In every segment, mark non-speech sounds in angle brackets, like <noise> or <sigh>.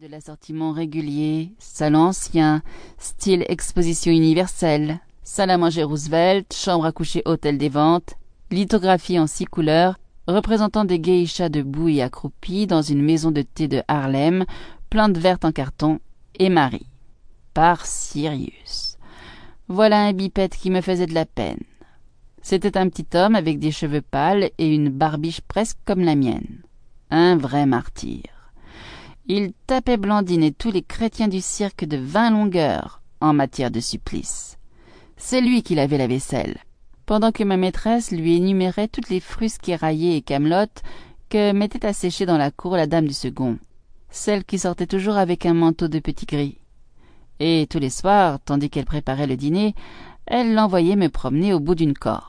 de l'assortiment régulier, salon ancien, style exposition universelle, salle à manger Roosevelt, chambre à coucher hôtel des ventes, lithographie en six couleurs, représentant des geishas debout et accroupis dans une maison de thé de Harlem, plantes vertes en carton, et Marie. Par Sirius. Voilà un bipède qui me faisait de la peine. C'était un petit homme avec des cheveux pâles et une barbiche presque comme la mienne. Un vrai martyr. Il tapait Blandine et tous les chrétiens du cirque de vingt longueurs en matière de supplice. C'est lui qui lavait la vaisselle, pendant que ma maîtresse lui énumérait toutes les frusques éraillées et camelotes que mettait à sécher dans la cour la dame du second, celle qui sortait toujours avec un manteau de petit gris. Et tous les soirs, tandis qu'elle préparait le dîner, elle l'envoyait me promener au bout d'une corde.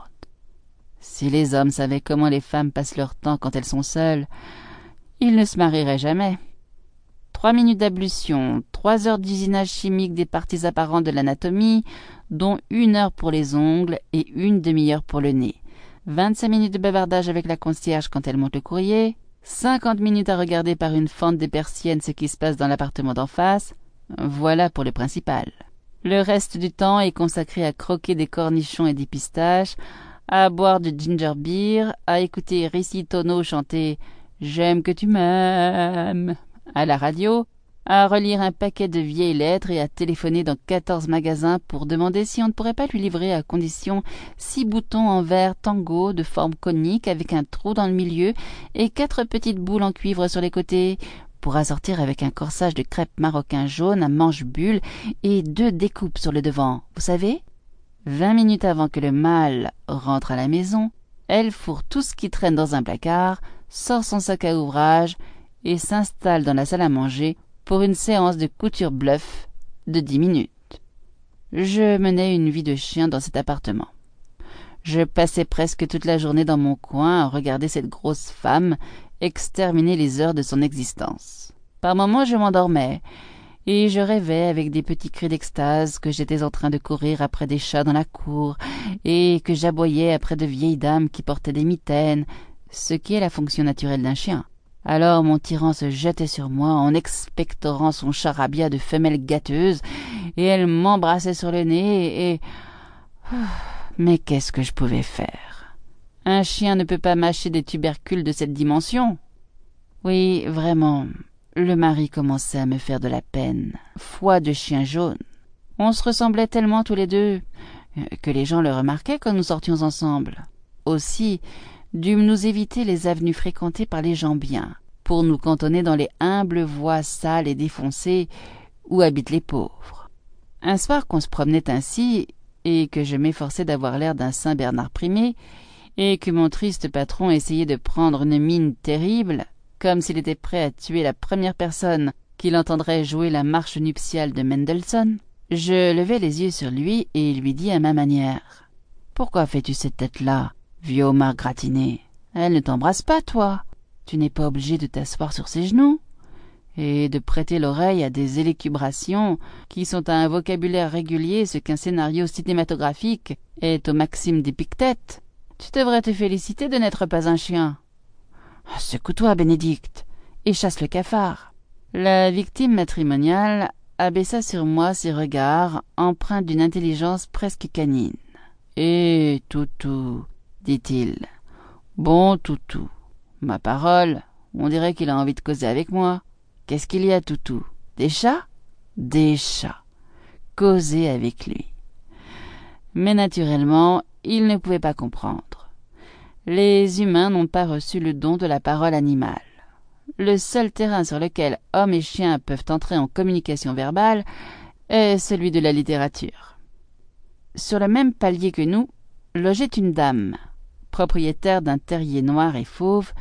Si les hommes savaient comment les femmes passent leur temps quand elles sont seules, ils ne se marieraient jamais. Trois minutes d'ablution, trois heures d'usinage chimique des parties apparentes de l'anatomie, dont une heure pour les ongles et une demi-heure pour le nez. Vingt-cinq minutes de bavardage avec la concierge quand elle monte le courrier. Cinquante minutes à regarder par une fente des persiennes ce qui se passe dans l'appartement d'en face. Voilà pour le principal. Le reste du temps est consacré à croquer des cornichons et des pistaches, à boire du ginger beer, à écouter Rissi Tono chanter J'aime que tu m'aimes à la radio, à relire un paquet de vieilles lettres et à téléphoner dans quatorze magasins pour demander si on ne pourrait pas lui livrer à condition six boutons en verre tango de forme conique avec un trou dans le milieu et quatre petites boules en cuivre sur les côtés pour assortir avec un corsage de crêpe marocain jaune à manches bulles et deux découpes sur le devant, vous savez Vingt minutes avant que le mâle rentre à la maison, elle fourre tout ce qui traîne dans un placard, sort son sac à ouvrage et s'installe dans la salle à manger pour une séance de couture bluff de dix minutes. Je menais une vie de chien dans cet appartement. Je passais presque toute la journée dans mon coin à regarder cette grosse femme exterminer les heures de son existence. Par moments je m'endormais, et je rêvais avec des petits cris d'extase que j'étais en train de courir après des chats dans la cour, et que j'aboyais après de vieilles dames qui portaient des mitaines, ce qui est la fonction naturelle d'un chien. Alors mon tyran se jetait sur moi en expectorant son charabia de femelle gâteuse, et elle m'embrassait sur le nez, et... <sighs> Mais qu'est-ce que je pouvais faire? Un chien ne peut pas mâcher des tubercules de cette dimension. Oui, vraiment, le mari commençait à me faire de la peine. Foi de chien jaune. On se ressemblait tellement tous les deux que les gens le remarquaient quand nous sortions ensemble. Aussi, dûmes nous éviter les avenues fréquentées par les gens bien, pour nous cantonner dans les humbles voies sales et défoncées où habitent les pauvres. Un soir qu'on se promenait ainsi, et que je m'efforçais d'avoir l'air d'un saint Bernard primé, et que mon triste patron essayait de prendre une mine terrible, comme s'il était prêt à tuer la première personne qu'il entendrait jouer la marche nuptiale de Mendelssohn, je levai les yeux sur lui et lui dis à ma manière Pourquoi fais-tu cette tête-là, vieux homard Elle ne t'embrasse pas, toi. Tu n'es pas obligé de t'asseoir sur ses genoux et de prêter l'oreille à des élucubrations qui sont à un vocabulaire régulier ce qu'un scénario cinématographique est aux maximes d'Épictète. Tu devrais te féliciter de n'être pas un chien. Secoue-toi, Bénédicte, et chasse le cafard. La victime matrimoniale abaissa sur moi ses regards empreints d'une intelligence presque canine. Eh, toutou, dit-il. Bon, toutou. Ma parole, on dirait qu'il a envie de causer avec moi. Qu'est-ce qu'il y a, toutou? Des chats? Des chats. Causer avec lui. Mais naturellement, il ne pouvait pas comprendre. Les humains n'ont pas reçu le don de la parole animale. Le seul terrain sur lequel hommes et chiens peuvent entrer en communication verbale est celui de la littérature. Sur le même palier que nous logeait une dame, propriétaire d'un terrier noir et fauve,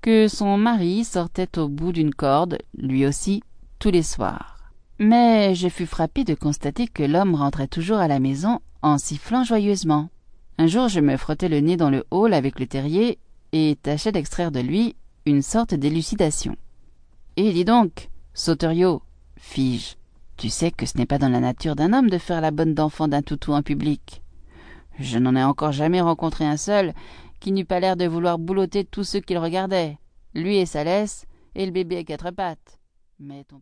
que son mari sortait au bout d'une corde, lui aussi, tous les soirs. Mais je fus frappé de constater que l'homme rentrait toujours à la maison en sifflant joyeusement. Un jour je me frottais le nez dans le hall avec le terrier et tâchais d'extraire de lui une sorte d'élucidation. Et dis donc, Sauterio, fis-je, tu sais que ce n'est pas dans la nature d'un homme de faire la bonne d'enfant d'un toutou en public. Je n'en ai encore jamais rencontré un seul qui n'eût pas l'air de vouloir boulotter tous ceux qu'il regardait, lui et sa laisse, et le bébé à quatre pattes. Mais ton